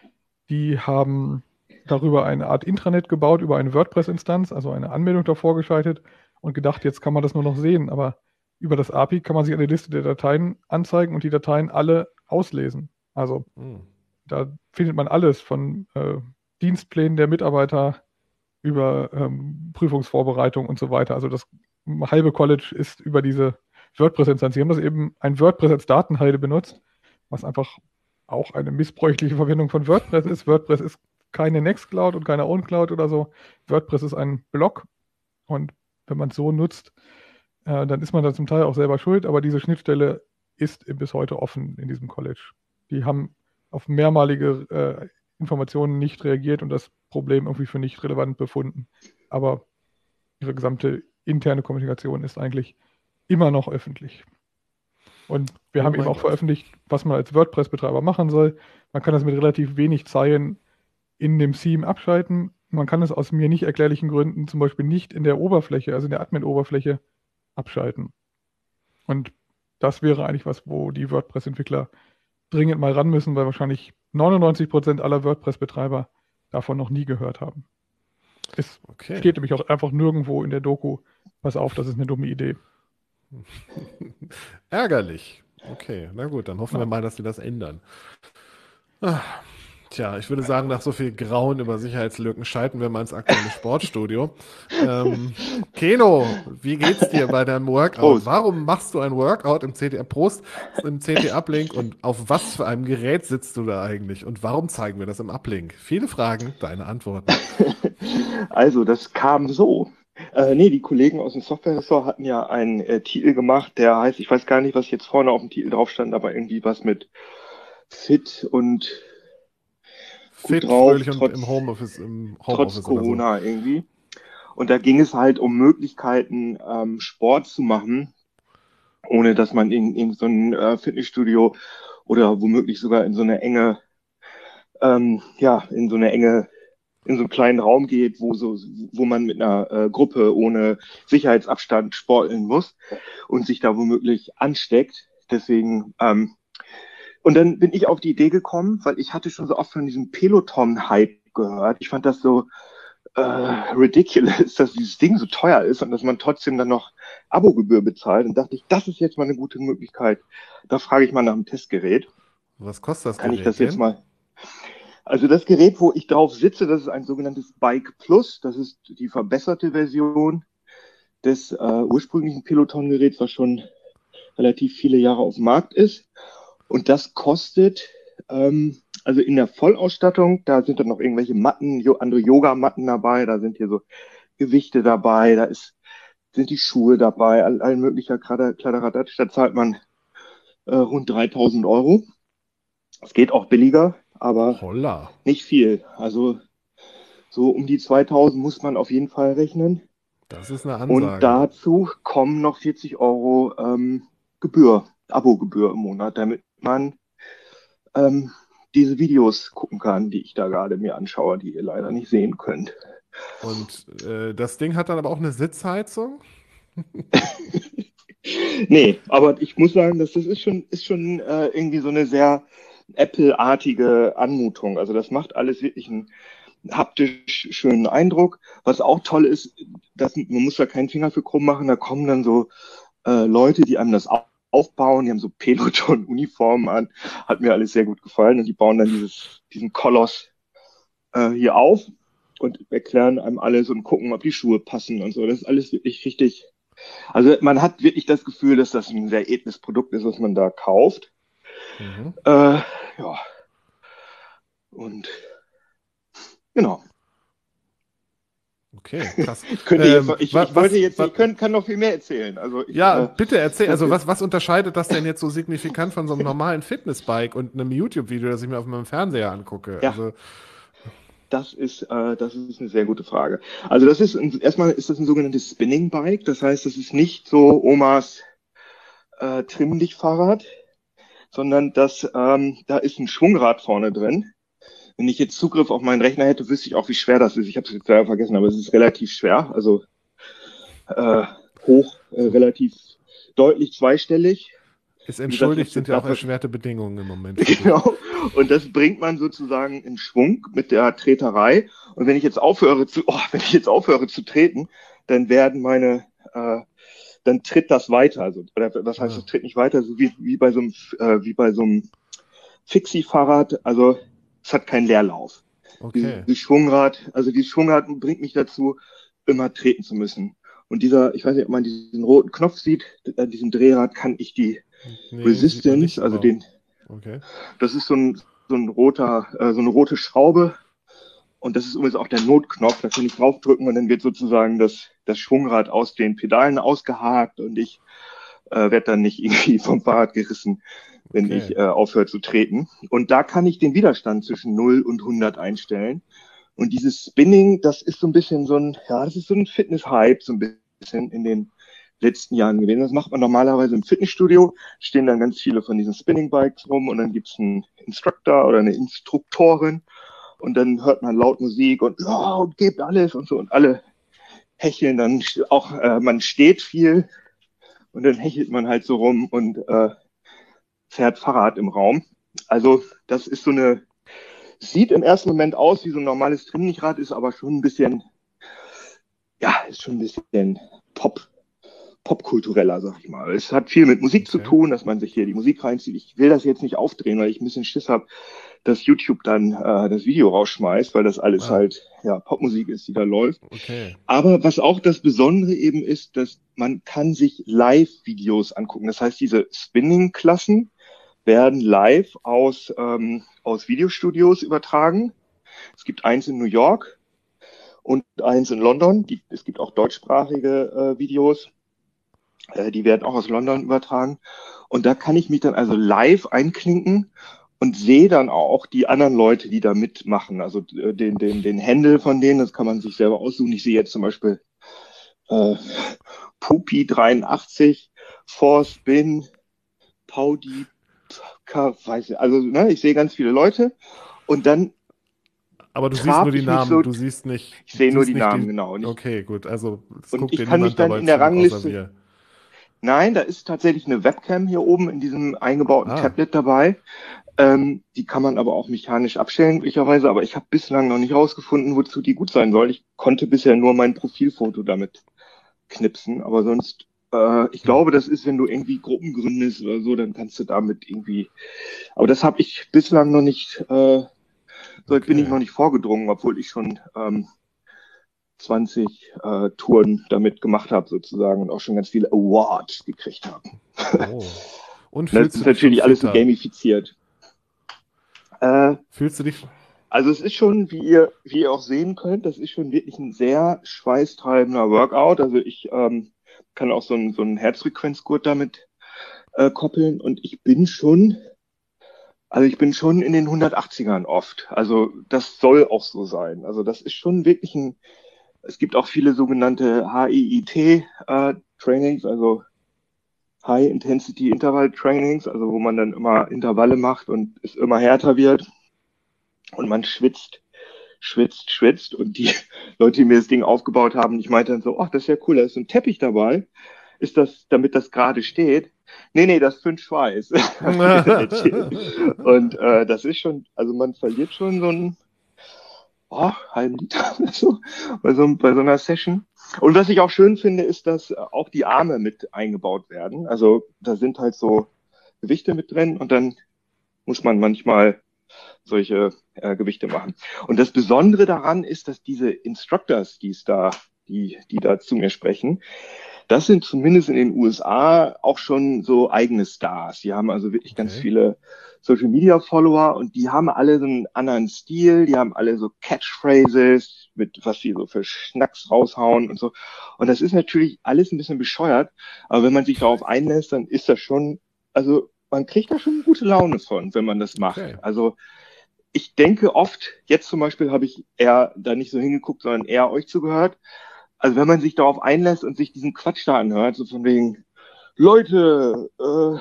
Die haben darüber eine Art Intranet gebaut, über eine WordPress-Instanz, also eine Anmeldung davor geschaltet und gedacht, jetzt kann man das nur noch sehen. Aber über das API kann man sich eine Liste der Dateien anzeigen und die Dateien alle auslesen. Also hm. da findet man alles von äh, Dienstplänen der Mitarbeiter über ähm, Prüfungsvorbereitung und so weiter. Also das halbe College ist über diese WordPress-Instanz. Sie haben das eben ein WordPress als Datenhalde benutzt, was einfach auch eine missbräuchliche Verwendung von WordPress ist. WordPress ist keine Nextcloud und keine OwnCloud oder so. WordPress ist ein Blog und wenn man es so nutzt, äh, dann ist man da zum Teil auch selber schuld, aber diese Schnittstelle ist bis heute offen in diesem College. Die haben auf mehrmalige äh, Informationen nicht reagiert und das Problem irgendwie für nicht relevant befunden. Aber ihre gesamte interne Kommunikation ist eigentlich immer noch öffentlich. Und wir oh haben eben auch Gott. veröffentlicht, was man als WordPress-Betreiber machen soll. Man kann das mit relativ wenig Zeilen in dem Theme abschalten. Man kann es aus mir nicht erklärlichen Gründen zum Beispiel nicht in der Oberfläche, also in der Admin-Oberfläche, abschalten. Und das wäre eigentlich was, wo die WordPress-Entwickler dringend mal ran müssen, weil wahrscheinlich 99% aller WordPress-Betreiber davon noch nie gehört haben. Es okay. steht nämlich auch einfach nirgendwo in der Doku, pass auf, das ist eine dumme Idee. Ärgerlich. Okay, na gut, dann hoffen ja. wir mal, dass sie das ändern. Ah. Tja, ich würde sagen, nach so viel Grauen über Sicherheitslücken schalten wir mal ins aktuelle Sportstudio. ähm, Keno, wie geht's dir bei deinem Workout? Prost. Warum machst du ein Workout im CT Prost, im CT Uplink und auf was für einem Gerät sitzt du da eigentlich? Und warum zeigen wir das im Uplink? Viele Fragen, deine Antworten. Also, das kam so. Äh, nee, die Kollegen aus dem Software-Ressort hatten ja einen äh, Titel gemacht, der heißt, ich weiß gar nicht, was jetzt vorne auf dem Titel drauf stand, aber irgendwie was mit Fit und fit, drauf, fröhlich trotz, und im Homeoffice, im Homeoffice trotz Corona so. irgendwie. Und da ging es halt um Möglichkeiten, ähm, Sport zu machen, ohne dass man in, in so ein äh, Fitnessstudio oder womöglich sogar in so eine enge, ähm, ja, in so eine enge, in so einen kleinen Raum geht, wo so, wo man mit einer äh, Gruppe ohne Sicherheitsabstand sporteln muss und sich da womöglich ansteckt. Deswegen ähm, und dann bin ich auf die Idee gekommen, weil ich hatte schon so oft von diesem Peloton-Hype gehört. Ich fand das so äh, ridiculous, dass dieses Ding so teuer ist und dass man trotzdem dann noch Abogebühr bezahlt. Und dachte ich, das ist jetzt mal eine gute Möglichkeit. Da frage ich mal nach einem Testgerät. Was kostet das? Kann Gerät ich das jetzt mal? Also das Gerät, wo ich drauf sitze, das ist ein sogenanntes Bike Plus. Das ist die verbesserte Version des äh, ursprünglichen Peloton-Geräts, was schon relativ viele Jahre auf dem Markt ist. Und das kostet, ähm, also in der Vollausstattung, da sind dann noch irgendwelche Matten, andere Yoga-Matten dabei, da sind hier so Gewichte dabei, da ist, sind die Schuhe dabei, all, all möglicher Kladderadatsch, da zahlt man äh, rund 3000 Euro. Es geht auch billiger, aber Holla. nicht viel. Also so um die 2000 muss man auf jeden Fall rechnen. Das ist eine Ansage. Und dazu kommen noch 40 Euro ähm, Gebühr, Abogebühr im Monat, damit man ähm, diese Videos gucken kann, die ich da gerade mir anschaue, die ihr leider nicht sehen könnt. Und äh, das Ding hat dann aber auch eine Sitzheizung? nee, aber ich muss sagen, dass das ist schon, ist schon äh, irgendwie so eine sehr Apple-artige Anmutung. Also das macht alles wirklich einen haptisch schönen Eindruck. Was auch toll ist, dass man muss da keinen Finger für krumm machen, da kommen dann so äh, Leute, die einem das aufbauen. Die haben so Peloton-Uniformen an. Hat mir alles sehr gut gefallen. Und die bauen dann dieses, diesen Koloss äh, hier auf und erklären einem alles und gucken, ob die Schuhe passen und so. Das ist alles wirklich richtig. Also man hat wirklich das Gefühl, dass das ein sehr edles Produkt ist, was man da kauft. Mhm. Äh, ja. Und genau. Okay, krass. Könnt ihr ähm, jetzt, ich, was, ich wollte jetzt, was, ich kann, kann noch viel mehr erzählen. Also ich, ja, äh, bitte erzähl. Also was, was unterscheidet das denn jetzt so signifikant von so einem normalen Fitnessbike und einem YouTube-Video, das ich mir auf meinem Fernseher angucke? Ja. Also, das ist, äh, das ist eine sehr gute Frage. Also das ist ein, erstmal ist das ein sogenanntes Spinning Bike. Das heißt, das ist nicht so Omas äh, Trimm dich Fahrrad, sondern das, ähm, da ist ein Schwungrad vorne drin wenn ich jetzt Zugriff auf meinen Rechner hätte, wüsste ich auch, wie schwer das ist. Ich habe es jetzt selber vergessen, aber es ist relativ schwer. Also äh, hoch, äh, relativ deutlich zweistellig. Ist entschuldigt, gesagt, sind ja auch erschwerte Bedingungen im Moment. Genau. Und das bringt man sozusagen in Schwung mit der Treterei. Und wenn ich jetzt aufhöre zu, oh, wenn ich jetzt aufhöre zu treten, dann werden meine, äh, dann tritt das weiter. Also, oder was heißt, es tritt nicht weiter, so wie, wie bei so einem, äh, wie bei so einem Fixie-Fahrrad. Also es hat keinen Leerlauf. Okay. Die, Schwungrad, also die Schwungrad bringt mich dazu, immer treten zu müssen. Und dieser, ich weiß nicht, ob man diesen roten Knopf sieht, an diesem Drehrad kann ich die nee, Resistance, also den, okay. das ist so ein, so ein roter, äh, so eine rote Schraube. Und das ist übrigens auch der Notknopf, da kann ich draufdrücken und dann wird sozusagen das, das Schwungrad aus den Pedalen ausgehakt und ich äh, werde dann nicht irgendwie vom Fahrrad gerissen wenn okay. ich äh, aufhöre zu treten. Und da kann ich den Widerstand zwischen 0 und 100 einstellen. Und dieses Spinning, das ist so ein bisschen so ein, ja, das ist so ein Fitness-Hype, so ein bisschen in den letzten Jahren gewesen. Das macht man normalerweise im Fitnessstudio, stehen dann ganz viele von diesen Spinning-Bikes rum und dann gibt's einen Instructor oder eine Instruktorin und dann hört man laut Musik und, ja, und gebt alles und so und alle hecheln dann auch, äh, man steht viel und dann hechelt man halt so rum und äh, fährt Fahrrad im Raum. Also das ist so eine, sieht im ersten Moment aus wie so ein normales Trimmlichtrad, ist aber schon ein bisschen, ja, ist schon ein bisschen Pop, popkultureller, sag ich mal. Es hat viel mit Musik okay. zu tun, dass man sich hier die Musik reinzieht. Ich will das jetzt nicht aufdrehen, weil ich ein bisschen Schiss habe, dass YouTube dann äh, das Video rausschmeißt, weil das alles ah. halt ja Popmusik ist, die da läuft. Okay. Aber was auch das Besondere eben ist, dass man kann sich Live-Videos angucken. Das heißt, diese Spinning-Klassen, werden live aus, ähm, aus Videostudios übertragen. Es gibt eins in New York und eins in London. Die, es gibt auch deutschsprachige äh, Videos. Äh, die werden auch aus London übertragen. Und da kann ich mich dann also live einklinken und sehe dann auch die anderen Leute, die da mitmachen. Also äh, den, den, den Händel von denen, das kann man sich selber aussuchen. Ich sehe jetzt zum Beispiel äh, Pupi 83, Force Bin, Paudi weiß ich, also ne, ich sehe ganz viele Leute und dann. Aber du siehst nur die Namen, so, du siehst nicht. Ich sehe nur die Namen, die, genau. Ich, okay, gut, also und ich kann mich dann in der Rangliste. Nein, da ist tatsächlich eine Webcam hier oben in diesem eingebauten ah. Tablet dabei. Ähm, die kann man aber auch mechanisch abstellen, möglicherweise, aber ich habe bislang noch nicht rausgefunden, wozu die gut sein soll. Ich konnte bisher nur mein Profilfoto damit knipsen, aber sonst äh, ich glaube, das ist, wenn du irgendwie Gruppen gründest oder so, dann kannst du damit irgendwie. Aber das habe ich bislang noch nicht, äh, so okay. bin ich noch nicht vorgedrungen, obwohl ich schon ähm, 20 äh, Touren damit gemacht habe sozusagen und auch schon ganz viele Awards gekriegt habe. Oh. Und das ist natürlich alles so gamifiziert. Äh, fühlst du dich? Also es ist schon, wie ihr, wie ihr auch sehen könnt, das ist schon wirklich ein sehr schweißtreibender Workout. Also ich ähm, kann auch so ein, so Herzfrequenzgurt damit äh, koppeln und ich bin schon, also ich bin schon in den 180ern oft. Also das soll auch so sein. Also das ist schon wirklich ein, es gibt auch viele sogenannte HIIT äh, Trainings, also High Intensity Interval Trainings, also wo man dann immer Intervalle macht und es immer härter wird und man schwitzt schwitzt, schwitzt. Und die Leute, die mir das Ding aufgebaut haben, ich meinte dann so, ach, das ist ja cool, da ist ein Teppich dabei. Ist das, damit das gerade steht? Nee, nee, das ist für Schweiß. und äh, das ist schon, also man verliert schon so einen oh, halben Liter oder so bei, so bei so einer Session. Und was ich auch schön finde, ist, dass auch die Arme mit eingebaut werden. Also da sind halt so Gewichte mit drin und dann muss man manchmal solche äh, Gewichte machen. Und das Besondere daran ist, dass diese Instructors, die es da, die, die da zu mir sprechen. Das sind zumindest in den USA auch schon so eigene Stars. Die haben also wirklich ganz okay. viele Social Media Follower und die haben alle so einen anderen Stil, die haben alle so Catchphrases mit was sie so für Schnacks raushauen und so. Und das ist natürlich alles ein bisschen bescheuert, aber wenn man sich darauf einlässt, dann ist das schon, also man kriegt da schon gute Laune von, wenn man das macht. Okay. Also ich denke oft, jetzt zum Beispiel habe ich eher da nicht so hingeguckt, sondern eher euch zugehört. Also wenn man sich darauf einlässt und sich diesen Quatsch da anhört, so von wegen, Leute, äh,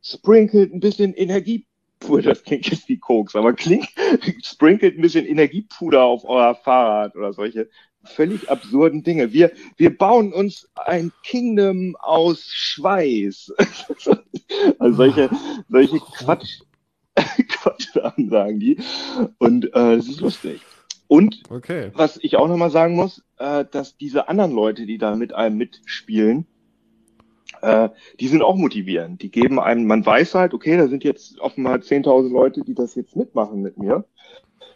sprinkelt ein bisschen Energiepuder, das klingt jetzt wie Koks, aber klingt, sprinkelt ein bisschen Energiepuder auf euer Fahrrad oder solche völlig absurden Dinge. Wir, wir bauen uns ein Kingdom aus Schweiß. also solche, solche Quatsch, Quatsch-Ansagen die. Und äh, das ist lustig. Und okay. was ich auch nochmal sagen muss, äh, dass diese anderen Leute, die da mit einem mitspielen, äh, die sind auch motivierend. Die geben einem, man weiß halt, okay, da sind jetzt offenbar 10.000 Leute, die das jetzt mitmachen mit mir,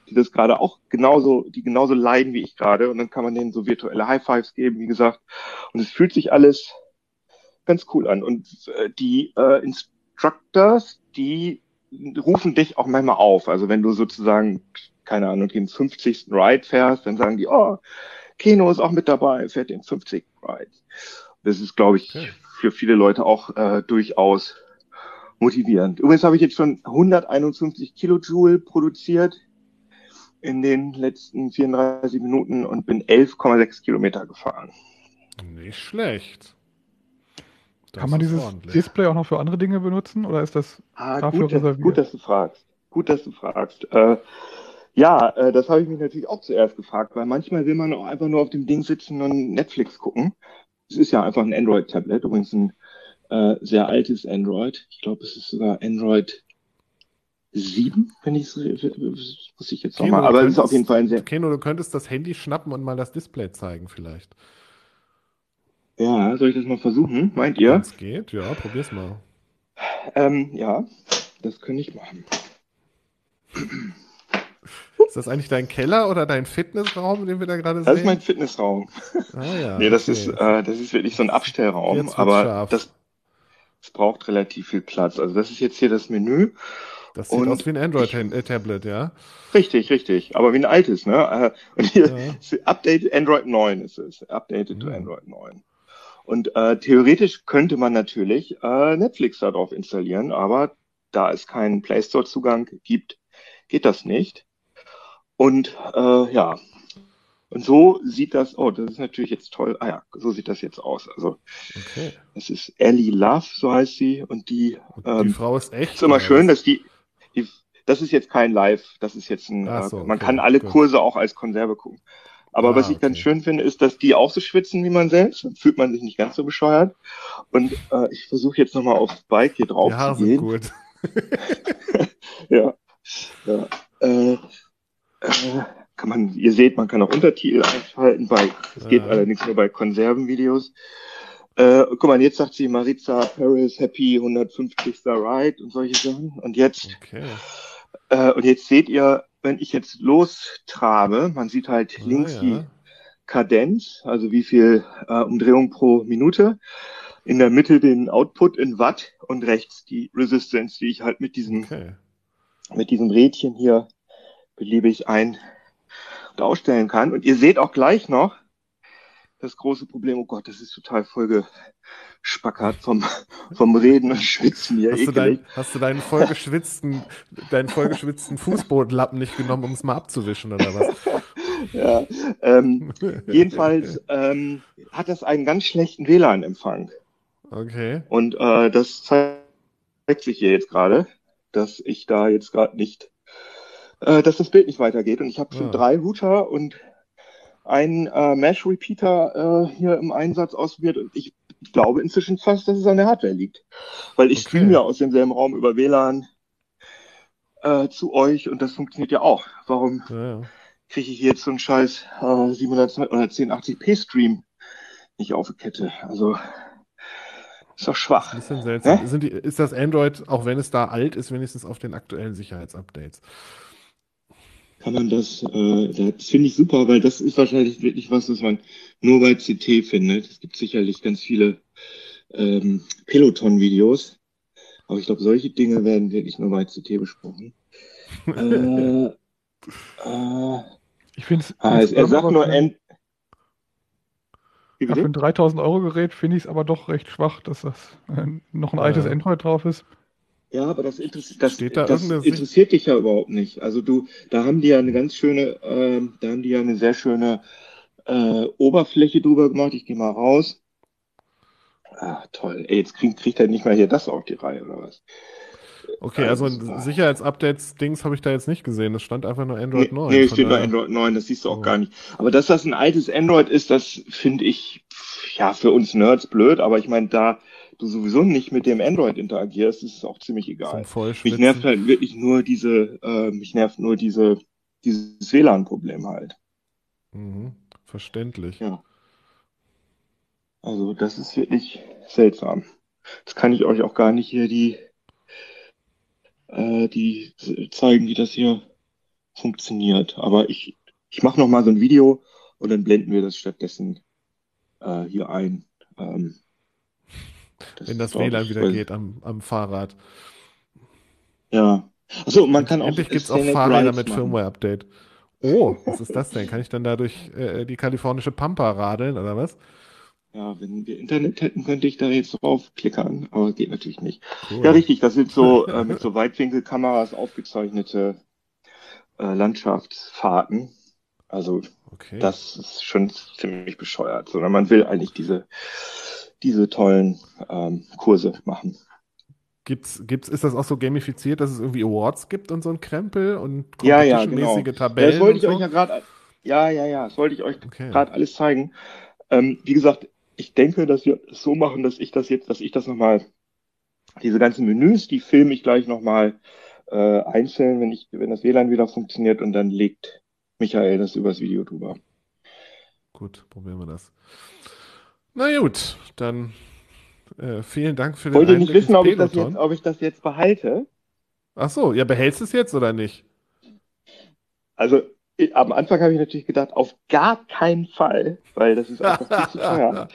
die das gerade auch genauso, die genauso leiden wie ich gerade. Und dann kann man denen so virtuelle High Fives geben, wie gesagt. Und es fühlt sich alles ganz cool an. Und äh, die äh, Instructors, die rufen dich auch manchmal auf. Also wenn du sozusagen, keine Ahnung, den 50. Ride fährst, dann sagen die, oh, Keno ist auch mit dabei, fährt den 50. Ride. Das ist, glaube ich, okay. für viele Leute auch äh, durchaus motivierend. Übrigens habe ich jetzt schon 151 Kilojoule produziert in den letzten 34 Minuten und bin 11,6 Kilometer gefahren. Nicht schlecht. Das Kann man dieses ordentlich. Display auch noch für andere Dinge benutzen oder ist das ah, dafür gut, reserviert? Gut, dass du fragst. Gut, dass du fragst. Äh, ja, äh, das habe ich mich natürlich auch zuerst gefragt, weil manchmal will man auch einfach nur auf dem Ding sitzen und Netflix gucken. Es ist ja einfach ein Android-Tablet, übrigens ein äh, sehr altes Android. Ich glaube, es ist sogar Android 7, wenn ich es muss ich jetzt nochmal, aber es ist auf jeden Fall ein sehr. Keno, du könntest das Handy schnappen und mal das Display zeigen, vielleicht. Ja, soll ich das mal versuchen? Meint ihr? Wenn es geht, ja, probier's mal. Ähm, ja, das könnte ich machen. Ist das eigentlich dein Keller oder dein Fitnessraum, den wir da gerade sehen? Das ist mein Fitnessraum. Ah, ja, nee, das, okay. ist, äh, das ist wirklich so ein Abstellraum, aber das, das braucht relativ viel Platz. Also das ist jetzt hier das Menü. Das sieht und aus wie ein Android-Tablet, ja? Richtig, richtig. Aber wie ein altes, ne? Äh, und hier ja. Update Android 9 ist es. Updated to Android 9. Und äh, theoretisch könnte man natürlich äh, Netflix darauf installieren, aber da es keinen Play Store-Zugang gibt, geht das nicht. Und äh, ja, und so sieht das, oh, das ist natürlich jetzt toll. Ah ja, so sieht das jetzt aus. Also okay. es ist Ellie Love, so heißt sie. Und die, und die ähm, Frau ist echt. Ist immer schön, dass die, die, das ist jetzt kein Live, das ist jetzt ein, so, äh, man okay, kann alle gut. Kurse auch als Konserve gucken. Aber ah, was ich okay. ganz schön finde, ist, dass die auch so schwitzen wie man selbst. Dann fühlt man sich nicht ganz so bescheuert. Und äh, ich versuche jetzt nochmal aufs Bike hier drauf ja, zu gehen. Gut. ja. ja. Äh, äh, kann man, ihr seht, man kann auch Untertitel einschalten bei, es geht ja. allerdings nur bei Konservenvideos. Äh, guck mal, jetzt sagt sie Maritza Paris Happy 150. Ride und solche Sachen. Und jetzt, okay. äh, und jetzt seht ihr, wenn ich jetzt lostrabe, man sieht halt ah, links ja. die Kadenz, also wie viel äh, Umdrehung pro Minute, in der Mitte den Output in Watt und rechts die Resistance, die ich halt mit diesem, okay. mit diesem Rädchen hier beliebig ein- und ausstellen kann. Und ihr seht auch gleich noch das große Problem, oh Gott, das ist total voll Spackert vom, vom Reden und Schwitzen hier. Hast, du, dein, hast du deinen vollgeschwitzten, deinen vollgeschwitzten Fußbodenlappen nicht genommen, um es mal abzuwischen oder was? ja, ähm, jedenfalls ähm, hat das einen ganz schlechten WLAN-Empfang. Okay. Und äh, das zeigt sich hier jetzt gerade, dass ich da jetzt gerade nicht, äh, dass das Bild nicht weitergeht. Und ich habe schon ja. drei Router und einen äh, Mesh Repeater äh, hier im Einsatz ausprobiert und ich glaube inzwischen fast, dass es an der Hardware liegt. Weil ich okay. streame ja aus demselben Raum über WLAN äh, zu euch und das funktioniert ja auch. Warum ja, ja. kriege ich jetzt so einen scheiß äh, 720 oder 1080p Stream nicht auf die Kette? Also ist doch schwach. Ein bisschen seltsam. Sind die, ist das Android, auch wenn es da alt ist, wenigstens auf den aktuellen Sicherheitsupdates? Kann man das, äh, das finde ich super, weil das ist wahrscheinlich wirklich was, was man nur bei CT findet. Es gibt sicherlich ganz viele ähm, Peloton-Videos, aber ich glaube, solche Dinge werden wirklich nur bei CT besprochen. äh, äh, ich finde es. Ah, er sagt nur End. Ja, für ein 3000 Euro Gerät finde ich es aber doch recht schwach, dass das äh, noch ein altes Android drauf ist. Ja, aber das, interessiert, das, da das interessiert dich ja überhaupt nicht. Also du, da haben die ja eine ganz schöne, äh, da haben die ja eine sehr schöne äh, Oberfläche drüber gemacht. Ich gehe mal raus. Ah, toll. Ey, jetzt kriegt, kriegt er nicht mal hier das auf die Reihe, oder was? Okay, also Sicherheitsupdates-Dings habe ich da jetzt nicht gesehen. Es stand einfach nur Android nee, 9. Nee, es steht nur Android 9, das siehst du auch oh. gar nicht. Aber dass das ein altes Android ist, das finde ich, ja, für uns Nerds blöd, aber ich meine, da du sowieso nicht mit dem Android interagierst, ist es auch ziemlich egal. Mich nervt halt wirklich nur diese, äh, mich nervt nur diese, dieses WLAN-Problem halt. Mhm, verständlich. Ja. Also das ist wirklich seltsam. Das kann ich euch auch gar nicht hier die, äh, die zeigen, wie das hier funktioniert. Aber ich, ich mache noch mal so ein Video und dann blenden wir das stattdessen äh, hier ein. Ähm, das Wenn das WLAN wieder geht am, am Fahrrad. Ja. Achso, man kann Endlich auch. Endlich gibt es auch Fahrräder mit Firmware-Update. Oh, was ist das denn? Kann ich dann dadurch äh, die kalifornische Pampa radeln oder was? Ja, wenn wir Internet hätten, könnte ich da jetzt draufklickern, aber geht natürlich nicht. Cool. Ja, richtig, das sind so äh, mit so Weitwinkelkameras aufgezeichnete äh, Landschaftsfahrten. Also okay. das ist schon ziemlich bescheuert, sondern man will eigentlich diese diese tollen ähm, Kurse machen. Gibt's, gibt's, ist das auch so gamifiziert, dass es irgendwie Awards gibt und so ein Krempel und ja, ja, genau. Tabellen? Ja, das wollte ich so? euch ja gerade, ja, ja, ja, das wollte ich euch okay. gerade alles zeigen. Ähm, wie gesagt, ich denke, dass wir es so machen, dass ich das jetzt, dass ich das nochmal, diese ganzen Menüs, die filme ich gleich nochmal äh, einzeln, wenn ich, wenn das WLAN wieder funktioniert und dann legt Michael das übers Video drüber. Gut, probieren wir das. Na gut, dann äh, vielen Dank für den Wollt ihr nicht wissen, ob ich, das jetzt, ob ich das jetzt behalte? Ach so, ja, behältst du es jetzt oder nicht? Also, ich, am Anfang habe ich natürlich gedacht, auf gar keinen Fall, weil das ist einfach viel zu teuer.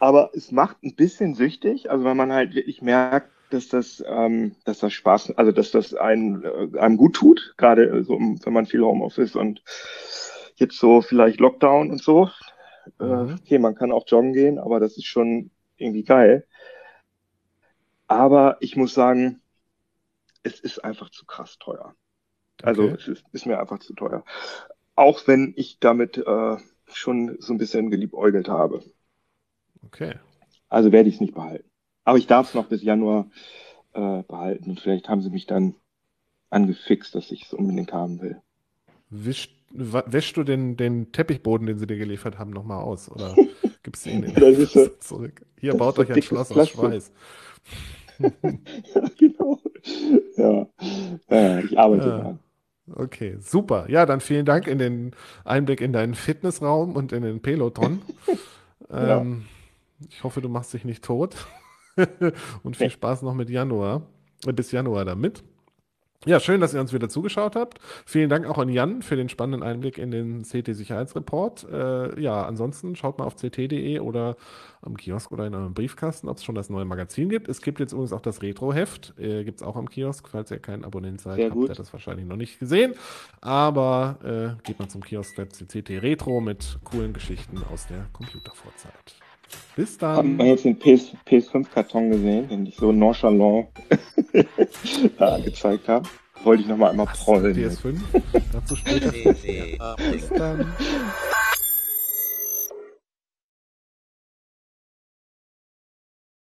Aber es macht ein bisschen süchtig, also wenn man halt wirklich merkt, dass das, ähm, dass das Spaß, also dass das einen, äh, einem gut tut, gerade so, wenn man viel Homeoffice und jetzt so vielleicht Lockdown und so, äh, mhm. okay, man kann auch joggen gehen, aber das ist schon irgendwie geil. Aber ich muss sagen, es ist einfach zu krass teuer. Also okay. es ist, ist, mir einfach zu teuer. Auch wenn ich damit äh, schon so ein bisschen geliebäugelt habe. Okay. Also werde ich es nicht behalten. Aber ich darf es noch bis Januar äh, behalten und vielleicht haben sie mich dann angefixt, dass ich es unbedingt haben will. Wischt wäschst du den, den Teppichboden, den sie dir geliefert haben, nochmal aus? Oder gibst du ihn in zurück? Hier, baut euch ein Schloss aus Schweiß. ja, genau. Ja, ja ich arbeite ja. dran. Okay, super. Ja, dann vielen Dank in den Einblick in deinen Fitnessraum und in den Peloton. ja. ähm, ich hoffe, du machst dich nicht tot. und viel Spaß noch mit Januar, äh, bis Januar damit. Ja, schön, dass ihr uns wieder zugeschaut habt. Vielen Dank auch an Jan für den spannenden Einblick in den CT-Sicherheitsreport. Äh, ja, ansonsten schaut mal auf ct.de oder am Kiosk oder in eurem Briefkasten, ob es schon das neue Magazin gibt. Es gibt jetzt übrigens auch das Retro-Heft. Äh, gibt es auch am Kiosk, falls ihr kein Abonnent seid. Sehr habt ihr das wahrscheinlich noch nicht gesehen. Aber äh, geht mal zum Kiosk der CT Retro mit coolen Geschichten aus der Computervorzeit. Bis dann. Haben wir jetzt den PS, PS5-Karton gesehen, den ich so nonchalant da gezeigt habe? Wollte ich nochmal einmal prollen. PS5? Dazu später. Bis dann.